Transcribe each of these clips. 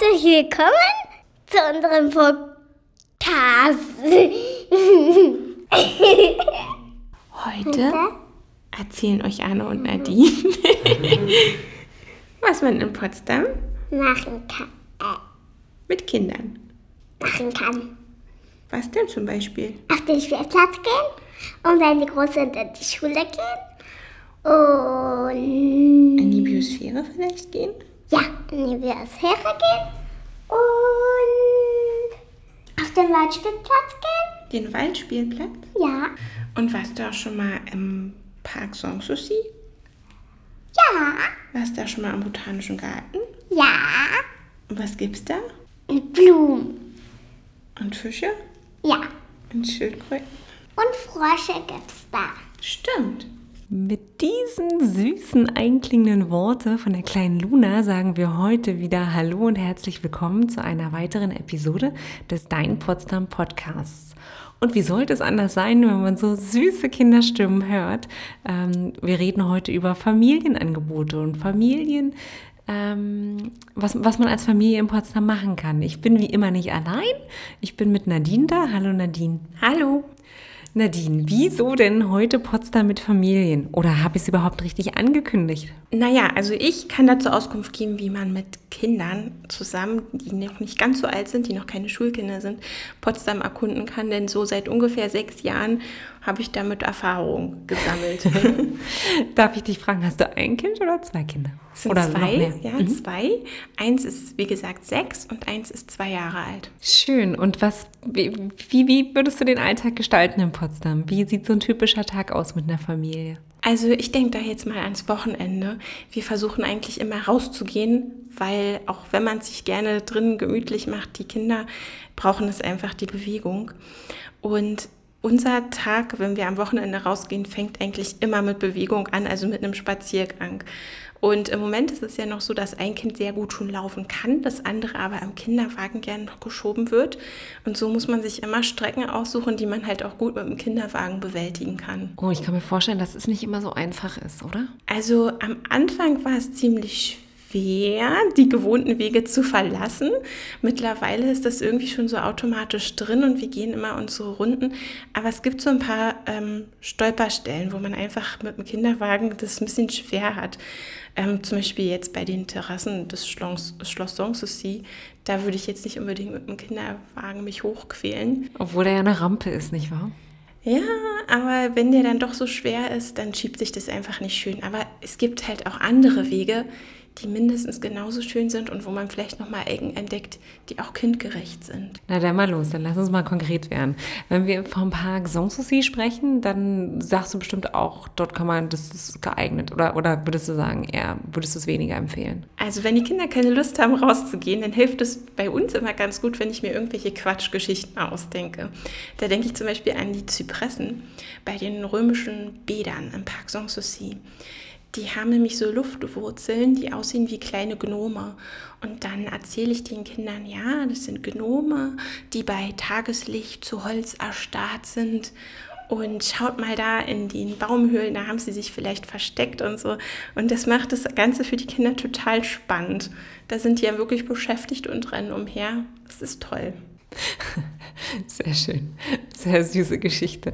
Herzlich willkommen zu unserem Podcast. Heute erzählen euch Anne und Nadine, was man in Potsdam machen kann. mit Kindern. Machen kann. Was denn zum Beispiel? Auf den Spielplatz gehen und wenn die groß sind, in die Schule gehen. Und In die Biosphäre vielleicht gehen? Ja, in die Biosphäre gehen. Und auf den Waldspielplatz gehen. Den Waldspielplatz? Ja. Und warst du auch schon mal im Park Sanssouci? Ja. Warst du auch schon mal im Botanischen Garten? Ja. Und was gibt's da? Blumen. Und Fische? Ja. Und Schildkröten? Und Frösche gibt's da. Stimmt. Mit diesen süßen einklingenden Worte von der kleinen Luna sagen wir heute wieder Hallo und herzlich willkommen zu einer weiteren Episode des Dein Potsdam Podcasts. Und wie sollte es anders sein, wenn man so süße Kinderstimmen hört? Ähm, wir reden heute über Familienangebote und Familien, ähm, was, was man als Familie in Potsdam machen kann. Ich bin wie immer nicht allein. Ich bin mit Nadine da. Hallo Nadine. Hallo. Nadine, wieso denn heute Potsdam mit Familien? Oder habe ich es überhaupt richtig angekündigt? Naja, also ich kann dazu Auskunft geben, wie man mit Kindern zusammen, die noch nicht ganz so alt sind, die noch keine Schulkinder sind, Potsdam erkunden kann. Denn so seit ungefähr sechs Jahren habe ich damit Erfahrung gesammelt. Darf ich dich fragen, hast du ein Kind oder zwei Kinder? Es sind oder noch zwei, mehr? ja, zwei. Eins ist, wie gesagt, sechs und eins ist zwei Jahre alt. Schön. Und was, wie, wie, würdest du den Alltag gestalten in Potsdam? Wie sieht so ein typischer Tag aus mit einer Familie? Also ich denke da jetzt mal ans Wochenende. Wir versuchen eigentlich immer rauszugehen, weil auch wenn man sich gerne drin gemütlich macht, die Kinder brauchen es einfach die Bewegung. Und unser Tag, wenn wir am Wochenende rausgehen, fängt eigentlich immer mit Bewegung an, also mit einem Spaziergang. Und im Moment ist es ja noch so, dass ein Kind sehr gut schon laufen kann, das andere aber im Kinderwagen gern noch geschoben wird. Und so muss man sich immer Strecken aussuchen, die man halt auch gut mit dem Kinderwagen bewältigen kann. Oh, ich kann mir vorstellen, dass es nicht immer so einfach ist, oder? Also am Anfang war es ziemlich schwer, die gewohnten Wege zu verlassen. Mittlerweile ist das irgendwie schon so automatisch drin und wir gehen immer unsere Runden. Aber es gibt so ein paar ähm, Stolperstellen, wo man einfach mit dem Kinderwagen das ein bisschen schwer hat. Ähm, zum Beispiel jetzt bei den Terrassen des Schloss, Schloss Sanssouci. Da würde ich jetzt nicht unbedingt mit dem Kinderwagen mich hochquälen. Obwohl da ja eine Rampe ist, nicht wahr? Ja, aber wenn der dann doch so schwer ist, dann schiebt sich das einfach nicht schön. Aber es gibt halt auch andere Wege, die mindestens genauso schön sind und wo man vielleicht nochmal Ecken entdeckt, die auch kindgerecht sind. Na dann mal los, dann lass uns mal konkret werden. Wenn wir vom Park Sanssouci sprechen, dann sagst du bestimmt auch, dort kann man, das ist geeignet. Oder, oder würdest du sagen, eher, würdest du es weniger empfehlen? Also wenn die Kinder keine Lust haben, rauszugehen, dann hilft es bei uns immer ganz gut, wenn ich mir irgendwelche Quatschgeschichten ausdenke. Da denke ich zum Beispiel an die Zypressen bei den römischen Bädern im Park Sanssouci. Die haben nämlich so Luftwurzeln, die aussehen wie kleine Gnome. Und dann erzähle ich den Kindern, ja, das sind Gnome, die bei Tageslicht zu Holz erstarrt sind. Und schaut mal da in den Baumhöhlen, da haben sie sich vielleicht versteckt und so. Und das macht das Ganze für die Kinder total spannend. Da sind die ja wirklich beschäftigt und rennen umher. Das ist toll. Sehr schön. Sehr süße Geschichte.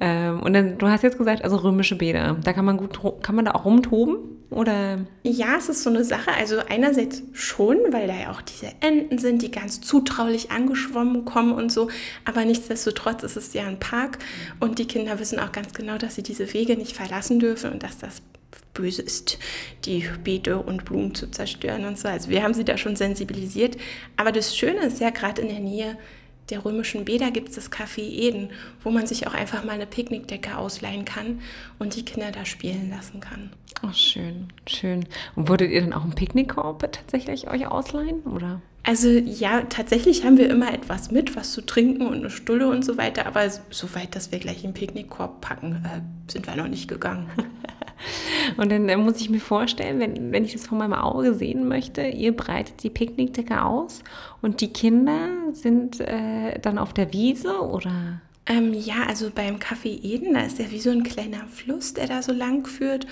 Ähm, und dann, du hast jetzt gesagt, also römische Bäder. Da kann man gut, kann man da auch rumtoben? Oder? Ja, es ist so eine Sache. Also einerseits schon, weil da ja auch diese Enten sind, die ganz zutraulich angeschwommen kommen und so. Aber nichtsdestotrotz ist es ja ein Park und die Kinder wissen auch ganz genau, dass sie diese Wege nicht verlassen dürfen und dass das böse ist, die Beete und Blumen zu zerstören und so. Also wir haben sie da schon sensibilisiert. Aber das Schöne ist ja gerade in der Nähe der römischen Bäder gibt es das Café Eden, wo man sich auch einfach mal eine Picknickdecke ausleihen kann und die Kinder da spielen lassen kann. Oh, schön, schön. Und würdet ihr dann auch einen Picknickkorb tatsächlich euch ausleihen, oder? Also ja, tatsächlich haben wir immer etwas mit, was zu trinken und eine Stulle und so weiter, aber so weit, dass wir gleich einen Picknickkorb packen, äh, sind wir noch nicht gegangen. Und dann äh, muss ich mir vorstellen, wenn, wenn ich das von meinem Auge sehen möchte, ihr breitet die Picknickdecke aus und die Kinder sind äh, dann auf der Wiese oder? Ähm, ja, also beim Café Eden, da ist ja wie so ein kleiner Fluss, der da so lang führt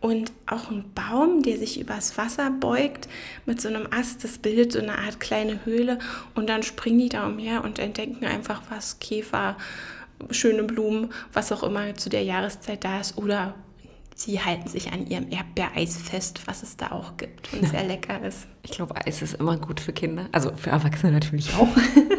und auch ein Baum, der sich übers Wasser beugt mit so einem Ast. Das bildet so eine Art kleine Höhle und dann springen die da umher und entdecken einfach was, Käfer, schöne Blumen, was auch immer zu der Jahreszeit da ist oder sie halten sich an ihrem Erdbeereis fest, was es da auch gibt und sehr lecker ist. Ich glaube, Eis ist immer gut für Kinder, also für Erwachsene natürlich auch.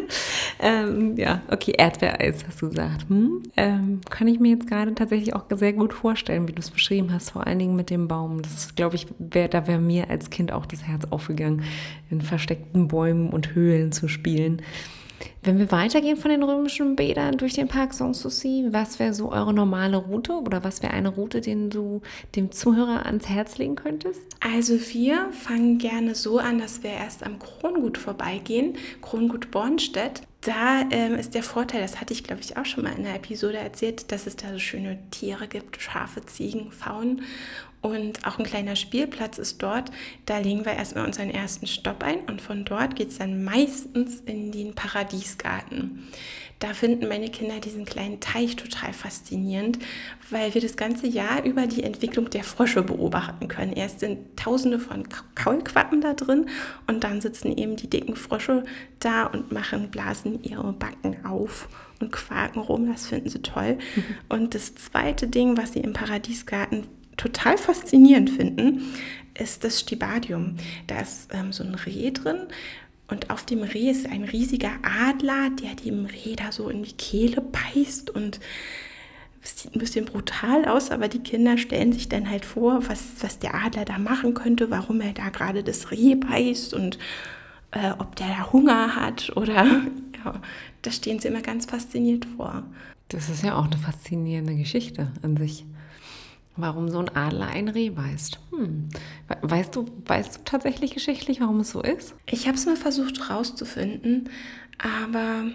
ähm, ja, okay, Erdbeereis hast du gesagt. Hm? Ähm, kann ich mir jetzt gerade tatsächlich auch sehr gut vorstellen, wie du es beschrieben hast, vor allen Dingen mit dem Baum. Das glaube ich, wär, da wäre mir als Kind auch das Herz aufgegangen, in versteckten Bäumen und Höhlen zu spielen. Wenn wir weitergehen von den römischen Bädern durch den Park Sanssouci, was wäre so eure normale Route oder was wäre eine Route, den du dem Zuhörer ans Herz legen könntest? Also wir fangen gerne so an, dass wir erst am Krongut vorbeigehen, Krongut Bornstedt. Da ähm, ist der Vorteil, das hatte ich glaube ich auch schon mal in der Episode erzählt, dass es da so schöne Tiere gibt, Schafe, Ziegen, Pfauen und auch ein kleiner Spielplatz ist dort. Da legen wir erstmal unseren ersten Stopp ein und von dort geht es dann meistens in den Paradiesgarten. Da finden meine Kinder diesen kleinen Teich total faszinierend, weil wir das ganze Jahr über die Entwicklung der Frösche beobachten können. Erst sind tausende von Kaulquappen da drin und dann sitzen eben die dicken Frösche da und machen, blasen ihre Backen auf und quaken rum. Das finden sie toll. Mhm. Und das zweite Ding, was sie im Paradiesgarten total faszinierend finden, ist das Stibadium. Da ist ähm, so ein Reh drin und auf dem Reh ist ein riesiger Adler, der dem Reh da so in die Kehle beißt und es sieht ein bisschen brutal aus, aber die Kinder stellen sich dann halt vor, was, was der Adler da machen könnte, warum er da gerade das Reh beißt und äh, ob der da Hunger hat oder ja, da stehen sie immer ganz fasziniert vor. Das ist ja auch eine faszinierende Geschichte an sich warum so ein Adler ein Reh beißt. Hm. Weißt, du, weißt du tatsächlich geschichtlich, warum es so ist? Ich habe es mal versucht rauszufinden, aber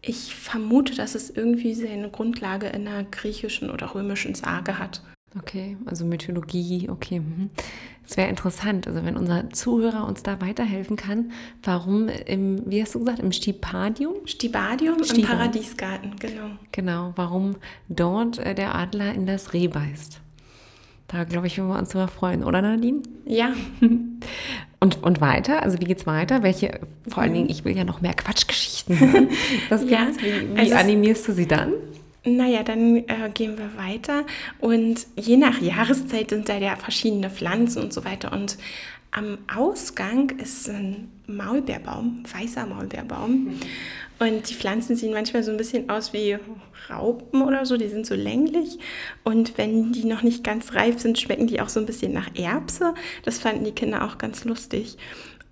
ich vermute, dass es irgendwie seine Grundlage in einer griechischen oder römischen Sage hat. Okay, also Mythologie, okay. Mhm. Es wäre interessant, also wenn unser Zuhörer uns da weiterhelfen kann, warum im, wie hast du gesagt, im Stipadium? Stibadium Stiba. im Paradiesgarten, genau. Genau, warum dort äh, der Adler in das Reh beißt. Da glaube ich, würden wir uns drüber freuen, oder Nadine? Ja. Und, und weiter? Also wie geht's weiter? Welche, vor allen Dingen, ich will ja noch mehr Quatschgeschichten. Was ja, wie, wie also animierst du sie dann? Naja, dann äh, gehen wir weiter und je nach Jahreszeit sind da ja verschiedene Pflanzen und so weiter. Und am Ausgang ist ein Maulbeerbaum, weißer Maulbeerbaum. Und die Pflanzen sehen manchmal so ein bisschen aus wie Raupen oder so, die sind so länglich. Und wenn die noch nicht ganz reif sind, schmecken die auch so ein bisschen nach Erbse. Das fanden die Kinder auch ganz lustig.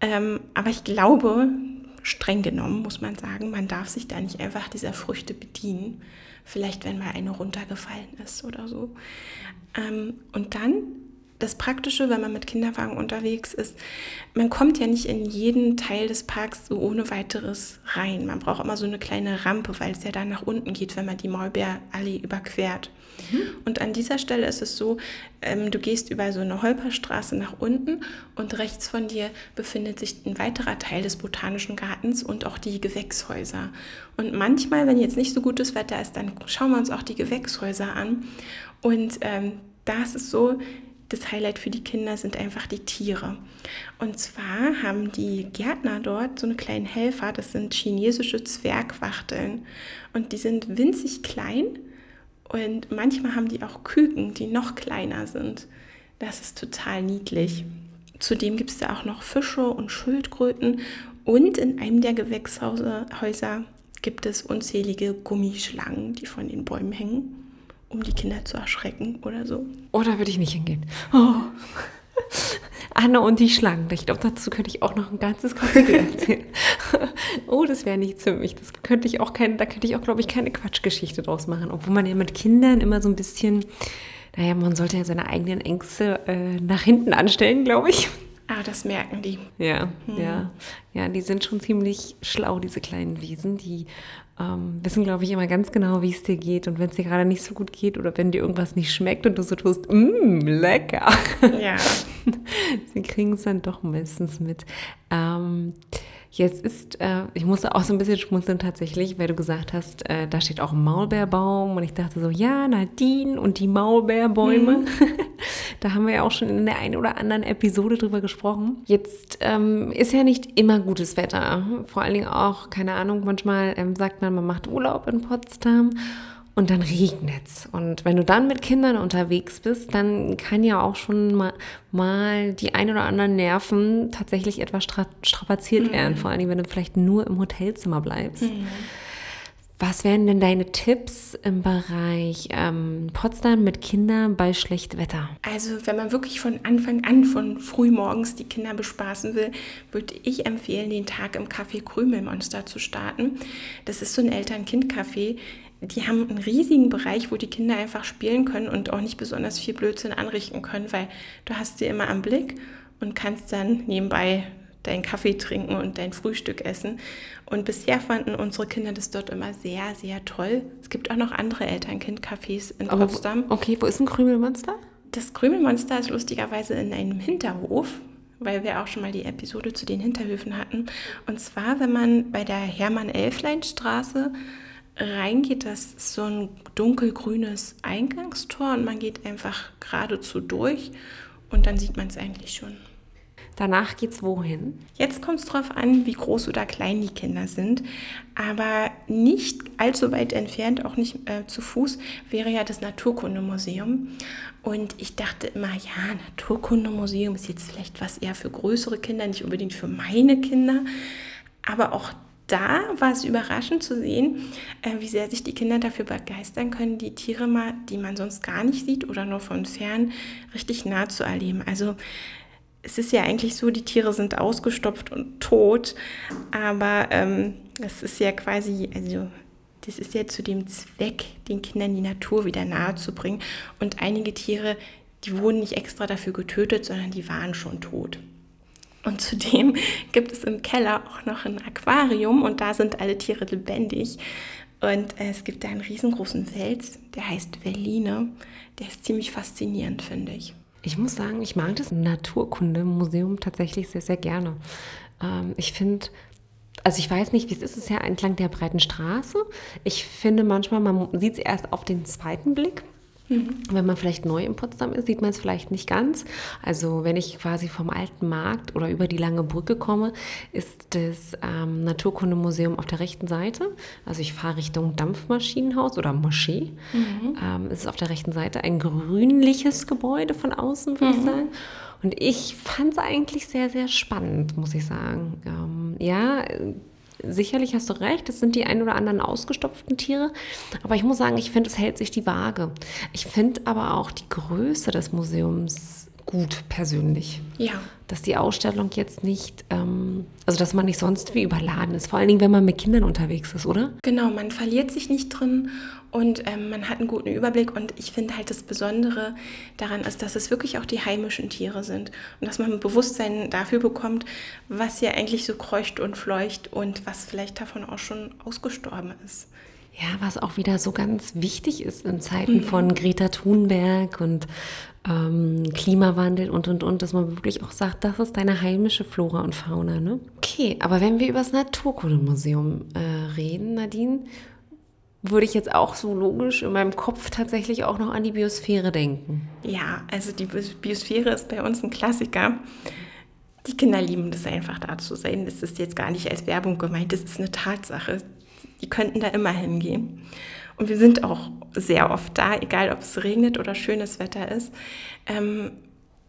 Ähm, aber ich glaube, streng genommen muss man sagen, man darf sich da nicht einfach dieser Früchte bedienen vielleicht wenn mal eine runtergefallen ist oder so. Ähm, und dann das Praktische, wenn man mit Kinderwagen unterwegs ist, man kommt ja nicht in jeden Teil des Parks so ohne weiteres rein. Man braucht immer so eine kleine Rampe, weil es ja dann nach unten geht, wenn man die Maulbeerallee überquert. Mhm. Und an dieser Stelle ist es so, ähm, du gehst über so eine Holperstraße nach unten und rechts von dir befindet sich ein weiterer Teil des Botanischen Gartens und auch die Gewächshäuser. Und manchmal, wenn jetzt nicht so gutes Wetter ist, dann schauen wir uns auch die Gewächshäuser an. Und ähm, da ist es so, das Highlight für die Kinder sind einfach die Tiere. Und zwar haben die Gärtner dort so eine kleinen Helfer, das sind chinesische Zwergwachteln. Und die sind winzig klein und manchmal haben die auch Küken, die noch kleiner sind. Das ist total niedlich. Zudem gibt es da auch noch Fische und Schildkröten. Und in einem der Gewächshäuser gibt es unzählige Gummischlangen, die von den Bäumen hängen um die Kinder zu erschrecken oder so. Oder würde ich nicht hingehen? Oh. Anne und die Schlangen. Ich glaube, dazu könnte ich auch noch ein ganzes Kapitel erzählen. oh, das wäre nichts für mich. Das könnte ich auch keine, da könnte ich auch, glaube ich, keine Quatschgeschichte draus machen. Obwohl man ja mit Kindern immer so ein bisschen, naja, man sollte ja seine eigenen Ängste äh, nach hinten anstellen, glaube ich. Ah, das merken die. Ja, hm. ja. Ja, die sind schon ziemlich schlau, diese kleinen Wesen. Die ähm, wissen, glaube ich, immer ganz genau, wie es dir geht. Und wenn es dir gerade nicht so gut geht oder wenn dir irgendwas nicht schmeckt und du so tust, mmm, lecker. Ja. Sie kriegen es dann doch meistens mit. Ähm, Jetzt ist, äh, ich musste auch so ein bisschen schmunzeln tatsächlich, weil du gesagt hast, äh, da steht auch ein Maulbeerbaum und ich dachte so, ja, Nadine und die Maulbeerbäume. Mhm. da haben wir ja auch schon in der einen oder anderen Episode drüber gesprochen. Jetzt ähm, ist ja nicht immer gutes Wetter. Vor allen Dingen auch, keine Ahnung, manchmal ähm, sagt man, man macht Urlaub in Potsdam und dann regnet es. Und wenn du dann mit Kindern unterwegs bist, dann kann ja auch schon mal, mal die ein oder anderen Nerven tatsächlich etwas stra strapaziert mhm. werden. Vor allem, wenn du vielleicht nur im Hotelzimmer bleibst. Mhm. Was wären denn deine Tipps im Bereich ähm, Potsdam mit Kindern bei schlechtem Wetter? Also wenn man wirklich von Anfang an, von frühmorgens die Kinder bespaßen will, würde ich empfehlen, den Tag im Café Krümelmonster zu starten. Das ist so ein Eltern-Kind-Café die haben einen riesigen Bereich, wo die Kinder einfach spielen können und auch nicht besonders viel Blödsinn anrichten können, weil du hast sie immer am Blick und kannst dann nebenbei deinen Kaffee trinken und dein Frühstück essen. Und bisher fanden unsere Kinder das dort immer sehr, sehr toll. Es gibt auch noch andere Eltern-Kind-Cafés in Aber Potsdam. Okay, wo ist ein Krümelmonster? Das Krümelmonster ist lustigerweise in einem Hinterhof, weil wir auch schon mal die Episode zu den Hinterhöfen hatten. Und zwar, wenn man bei der Hermann-Elflein-Straße reingeht, das ist so ein dunkelgrünes Eingangstor und man geht einfach geradezu durch und dann sieht man es eigentlich schon. Danach geht's wohin? Jetzt kommt es darauf an, wie groß oder klein die Kinder sind. Aber nicht allzu weit entfernt, auch nicht äh, zu Fuß, wäre ja das Naturkundemuseum. Und ich dachte immer, ja, Naturkundemuseum ist jetzt vielleicht was eher für größere Kinder, nicht unbedingt für meine Kinder. Aber auch da war es überraschend zu sehen, äh, wie sehr sich die Kinder dafür begeistern können, die Tiere mal, die man sonst gar nicht sieht oder nur von fern, richtig nah zu erleben. Also es ist ja eigentlich so, die Tiere sind ausgestopft und tot, aber ähm, es ist ja quasi, also das ist ja zu dem Zweck, den Kindern die Natur wieder nahe zu bringen. Und einige Tiere, die wurden nicht extra dafür getötet, sondern die waren schon tot. Und zudem gibt es im Keller auch noch ein Aquarium und da sind alle Tiere lebendig. Und äh, es gibt da einen riesengroßen Fels, der heißt Verline. Der ist ziemlich faszinierend, finde ich. Ich muss sagen, ich mag das Naturkundemuseum tatsächlich sehr, sehr gerne. Ähm, ich finde, also ich weiß nicht, wie es ist, es ist ja entlang der breiten Straße. Ich finde manchmal, man sieht es erst auf den zweiten Blick. Mhm. Wenn man vielleicht neu in Potsdam ist, sieht man es vielleicht nicht ganz. Also wenn ich quasi vom alten Markt oder über die lange Brücke komme, ist das ähm, Naturkundemuseum auf der rechten Seite. Also ich fahre Richtung Dampfmaschinenhaus oder Moschee. Mhm. Ähm, es ist auf der rechten Seite ein grünliches Gebäude von außen, würde mhm. ich sagen. Und ich fand es eigentlich sehr, sehr spannend, muss ich sagen. Ähm, ja, sicherlich hast du recht, es sind die ein oder anderen ausgestopften Tiere. Aber ich muss sagen, ich finde, es hält sich die Waage. Ich finde aber auch die Größe des Museums gut persönlich. Ja. Dass die Ausstellung jetzt nicht, ähm, also dass man nicht sonst wie überladen ist. Vor allen Dingen, wenn man mit Kindern unterwegs ist, oder? Genau, man verliert sich nicht drin und ähm, man hat einen guten Überblick. Und ich finde halt das Besondere daran ist, dass es wirklich auch die heimischen Tiere sind und dass man ein Bewusstsein dafür bekommt, was ja eigentlich so kreucht und fleucht und was vielleicht davon auch schon ausgestorben ist. Ja, was auch wieder so ganz wichtig ist in Zeiten mhm. von Greta Thunberg und ähm, Klimawandel und und und, dass man wirklich auch sagt, das ist deine heimische Flora und Fauna. Ne? Okay, aber wenn wir über das Naturkundemuseum äh, reden, Nadine, würde ich jetzt auch so logisch in meinem Kopf tatsächlich auch noch an die Biosphäre denken. Ja, also die Biosphäre ist bei uns ein Klassiker. Die Kinder lieben das einfach da zu sein. Das ist jetzt gar nicht als Werbung gemeint, das ist eine Tatsache. Die könnten da immer hingehen. Und wir sind auch sehr oft da, egal ob es regnet oder schönes Wetter ist. Ähm,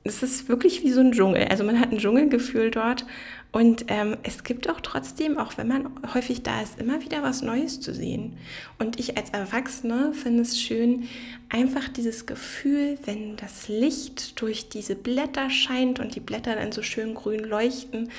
es ist wirklich wie so ein Dschungel. Also man hat ein Dschungelgefühl dort. Und ähm, es gibt auch trotzdem, auch wenn man häufig da ist, immer wieder was Neues zu sehen. Und ich als Erwachsene finde es schön, einfach dieses Gefühl, wenn das Licht durch diese Blätter scheint und die Blätter dann so schön grün leuchten,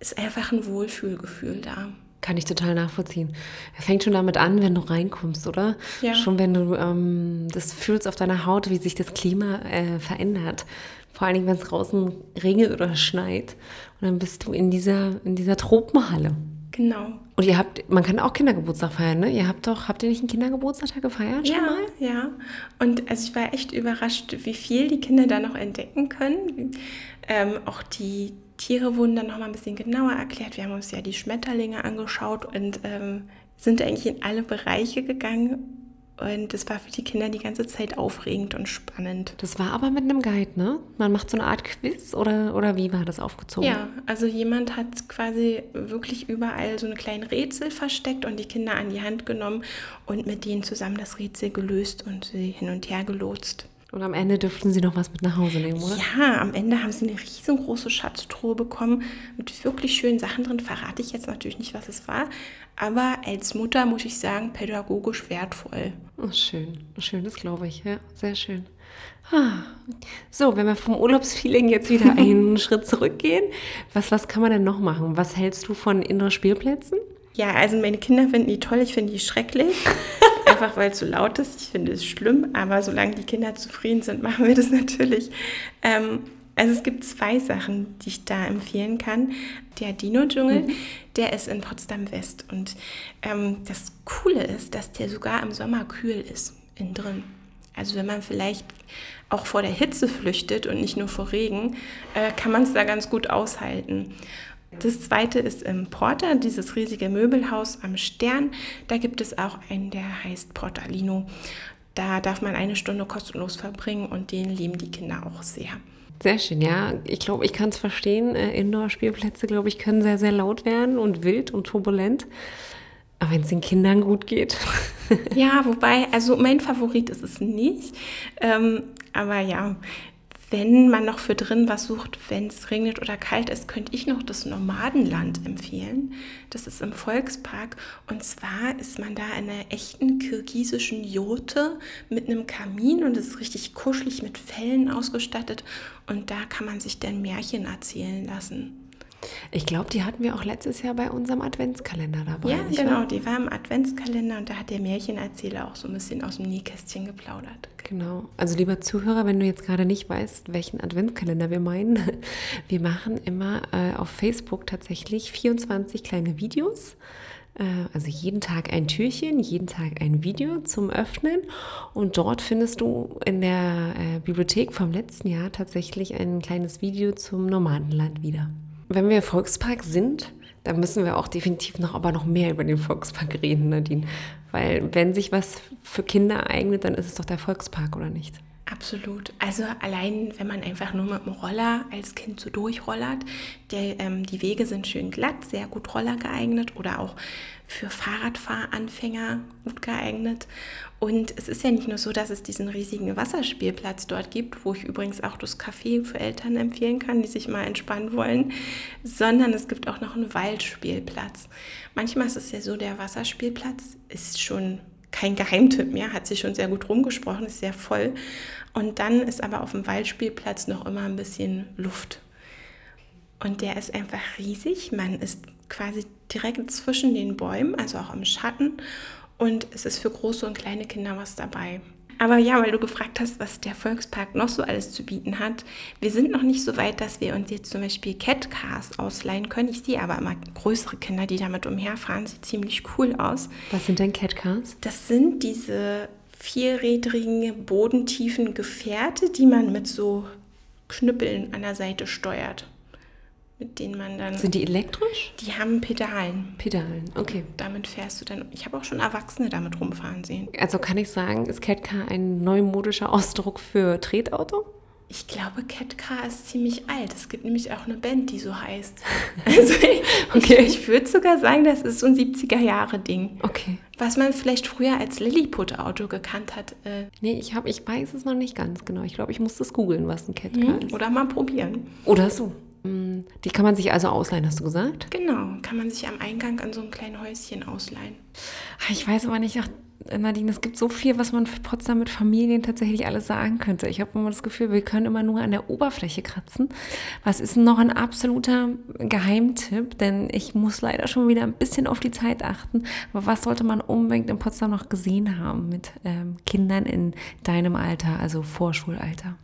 ist einfach ein Wohlfühlgefühl da. Kann ich total nachvollziehen. Er fängt schon damit an, wenn du reinkommst, oder? Ja. Schon wenn du ähm, das fühlst auf deiner Haut, wie sich das Klima äh, verändert. Vor allen Dingen, wenn es draußen regnet oder schneit. Und dann bist du in dieser, in dieser Tropenhalle. Genau. Und ihr habt, man kann auch Kindergeburtstag feiern, ne? Ihr habt doch, habt ihr nicht einen Kindergeburtstag gefeiert schon ja, mal? Ja, Und also ich war echt überrascht, wie viel die Kinder da noch entdecken können. Ähm, auch die, Tiere wurden dann nochmal ein bisschen genauer erklärt. Wir haben uns ja die Schmetterlinge angeschaut und ähm, sind eigentlich in alle Bereiche gegangen und das war für die Kinder die ganze Zeit aufregend und spannend. Das war aber mit einem Guide, ne? Man macht so eine Art Quiz oder, oder wie war das aufgezogen? Ja, also jemand hat quasi wirklich überall so eine kleine Rätsel versteckt und die Kinder an die Hand genommen und mit denen zusammen das Rätsel gelöst und sie hin und her gelotst. Und am Ende dürften Sie noch was mit nach Hause nehmen, oder? Ja, am Ende haben Sie eine riesengroße Schatztruhe bekommen mit wirklich schönen Sachen drin. Verrate ich jetzt natürlich nicht, was es war. Aber als Mutter muss ich sagen, pädagogisch wertvoll. Oh, schön, schön, das glaube ich. Ja, sehr schön. Ah. So, wenn wir vom Urlaubsfeeling jetzt wieder einen Schritt zurückgehen, was, was kann man denn noch machen? Was hältst du von Indoor-Spielplätzen? Ja, also meine Kinder finden die toll, ich finde die schrecklich. Einfach weil es so laut ist. Ich finde es schlimm, aber solange die Kinder zufrieden sind, machen wir das natürlich. Ähm, also es gibt zwei Sachen, die ich da empfehlen kann. Der Dino-Dschungel, mhm. der ist in Potsdam West. Und ähm, das Coole ist, dass der sogar im Sommer kühl ist, innen drin. Also wenn man vielleicht auch vor der Hitze flüchtet und nicht nur vor Regen, äh, kann man es da ganz gut aushalten. Das zweite ist im Porter, dieses riesige Möbelhaus am Stern. Da gibt es auch einen, der heißt Portalino. Da darf man eine Stunde kostenlos verbringen und den lieben die Kinder auch sehr. Sehr schön, ja. Ich glaube, ich kann es verstehen. Äh, Indoor-Spielplätze, glaube ich, können sehr, sehr laut werden und wild und turbulent. Aber wenn es den Kindern gut geht. ja, wobei, also mein Favorit ist es nicht. Ähm, aber ja, wenn man noch für drin was sucht, wenn es regnet oder kalt ist, könnte ich noch das Nomadenland empfehlen. Das ist im Volkspark. Und zwar ist man da in einer echten kirgisischen Jote mit einem Kamin und es ist richtig kuschelig mit Fellen ausgestattet. Und da kann man sich dann Märchen erzählen lassen. Ich glaube, die hatten wir auch letztes Jahr bei unserem Adventskalender dabei. Ja, genau, wahr? die war im Adventskalender und da hat der Märchenerzähler auch so ein bisschen aus dem Nähkästchen geplaudert. Genau. Also lieber Zuhörer, wenn du jetzt gerade nicht weißt, welchen Adventskalender wir meinen, wir machen immer äh, auf Facebook tatsächlich 24 kleine Videos. Äh, also jeden Tag ein Türchen, jeden Tag ein Video zum Öffnen. Und dort findest du in der äh, Bibliothek vom letzten Jahr tatsächlich ein kleines Video zum Nomadenland wieder. Wenn wir Volkspark sind, dann müssen wir auch definitiv noch, aber noch mehr über den Volkspark reden, Nadine. Weil wenn sich was für Kinder eignet, dann ist es doch der Volkspark, oder nicht? Absolut. Also allein, wenn man einfach nur mit dem Roller als Kind so durchrollert, der, ähm, die Wege sind schön glatt, sehr gut Roller geeignet oder auch für Fahrradfahranfänger gut geeignet. Und es ist ja nicht nur so, dass es diesen riesigen Wasserspielplatz dort gibt, wo ich übrigens auch das Café für Eltern empfehlen kann, die sich mal entspannen wollen, sondern es gibt auch noch einen Waldspielplatz. Manchmal ist es ja so, der Wasserspielplatz ist schon kein Geheimtipp mehr, hat sich schon sehr gut rumgesprochen, ist sehr voll. Und dann ist aber auf dem Waldspielplatz noch immer ein bisschen Luft. Und der ist einfach riesig. Man ist quasi direkt zwischen den Bäumen, also auch im Schatten. Und es ist für große und kleine Kinder was dabei. Aber ja, weil du gefragt hast, was der Volkspark noch so alles zu bieten hat. Wir sind noch nicht so weit, dass wir uns jetzt zum Beispiel Catcars ausleihen können. Ich sehe aber immer größere Kinder, die damit umherfahren. Sieht ziemlich cool aus. Was sind denn Catcars? Das sind diese vierrädrigen, bodentiefen Gefährte, die man mit so Knüppeln an der Seite steuert mit denen man dann. Sind die elektrisch? Die haben Pedalen. Pedalen, okay. Damit fährst du dann. Ich habe auch schon Erwachsene damit rumfahren sehen. Also kann ich sagen, ist Catcar ein neumodischer Ausdruck für Tretauto? Ich glaube, Catcar ist ziemlich alt. Es gibt nämlich auch eine Band, die so heißt. Also ich, okay. ich, ich würde sogar sagen, das ist so ein 70er-Jahre-Ding. Okay. Was man vielleicht früher als Lilliput-Auto gekannt hat. Äh nee, ich, hab, ich weiß es noch nicht ganz genau. Ich glaube, ich muss das googeln, was ein Catcar mhm. ist. Oder mal probieren. Oder so. Die kann man sich also ausleihen, hast du gesagt? Genau, kann man sich am Eingang an so einem kleinen Häuschen ausleihen. Ich weiß aber nicht, ach, Nadine, es gibt so viel, was man für Potsdam mit Familien tatsächlich alles sagen könnte. Ich habe immer das Gefühl, wir können immer nur an der Oberfläche kratzen. Was ist noch ein absoluter Geheimtipp? Denn ich muss leider schon wieder ein bisschen auf die Zeit achten. Aber was sollte man unbedingt in Potsdam noch gesehen haben mit ähm, Kindern in deinem Alter, also Vorschulalter?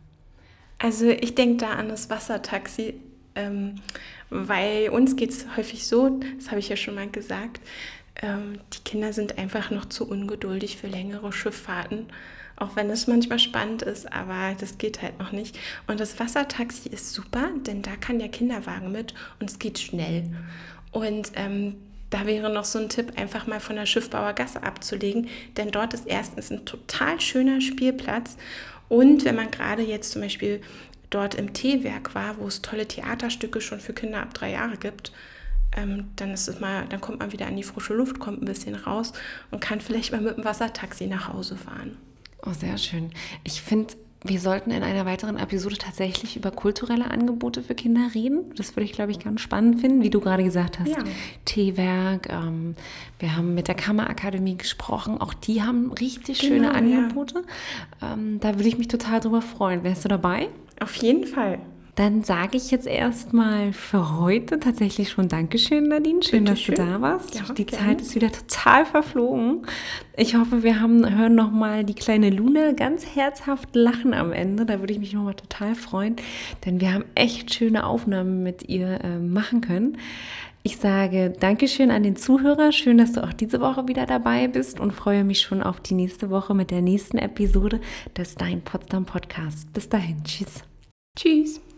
Also ich denke da an das Wassertaxi ähm, weil uns geht es häufig so, das habe ich ja schon mal gesagt, ähm, die Kinder sind einfach noch zu ungeduldig für längere Schifffahrten. Auch wenn es manchmal spannend ist, aber das geht halt noch nicht. Und das Wassertaxi ist super, denn da kann der Kinderwagen mit und es geht schnell. Und ähm, da wäre noch so ein Tipp, einfach mal von der Schiffbauergasse abzulegen, denn dort ist erstens ein total schöner Spielplatz. Und wenn man gerade jetzt zum Beispiel dort im Teewerk war, wo es tolle Theaterstücke schon für Kinder ab drei Jahre gibt, ähm, dann ist es mal, dann kommt man wieder an die frische Luft, kommt ein bisschen raus und kann vielleicht mal mit dem Wassertaxi nach Hause fahren. Oh, sehr schön. Ich finde, wir sollten in einer weiteren Episode tatsächlich über kulturelle Angebote für Kinder reden. Das würde ich, glaube ich, ganz spannend finden, wie du gerade gesagt hast. Ja. Teewerk, ähm, wir haben mit der Kammerakademie gesprochen. Auch die haben richtig schöne Genau, ja. Angebote. Ähm, da würde ich mich total drüber freuen. Wärst du dabei? Auf jeden Fall. Dann sage ich jetzt erstmal für heute tatsächlich schon Dankeschön, Nadine. Schön, dass du Bitteschön. da warst. Ja, die gerne. Zeit ist wieder total verflogen. Ich hoffe, wir haben, hören nochmal die kleine Luna ganz herzhaft lachen am Ende. Da würde ich mich nochmal total freuen, denn wir haben echt schöne Aufnahmen mit ihr äh, machen können. Ich sage Dankeschön an den Zuhörer. Schön, dass du auch diese Woche wieder dabei bist und freue mich schon auf die nächste Woche mit der nächsten Episode des Dein Potsdam Podcast. Bis dahin. Tschüss. Tschüss.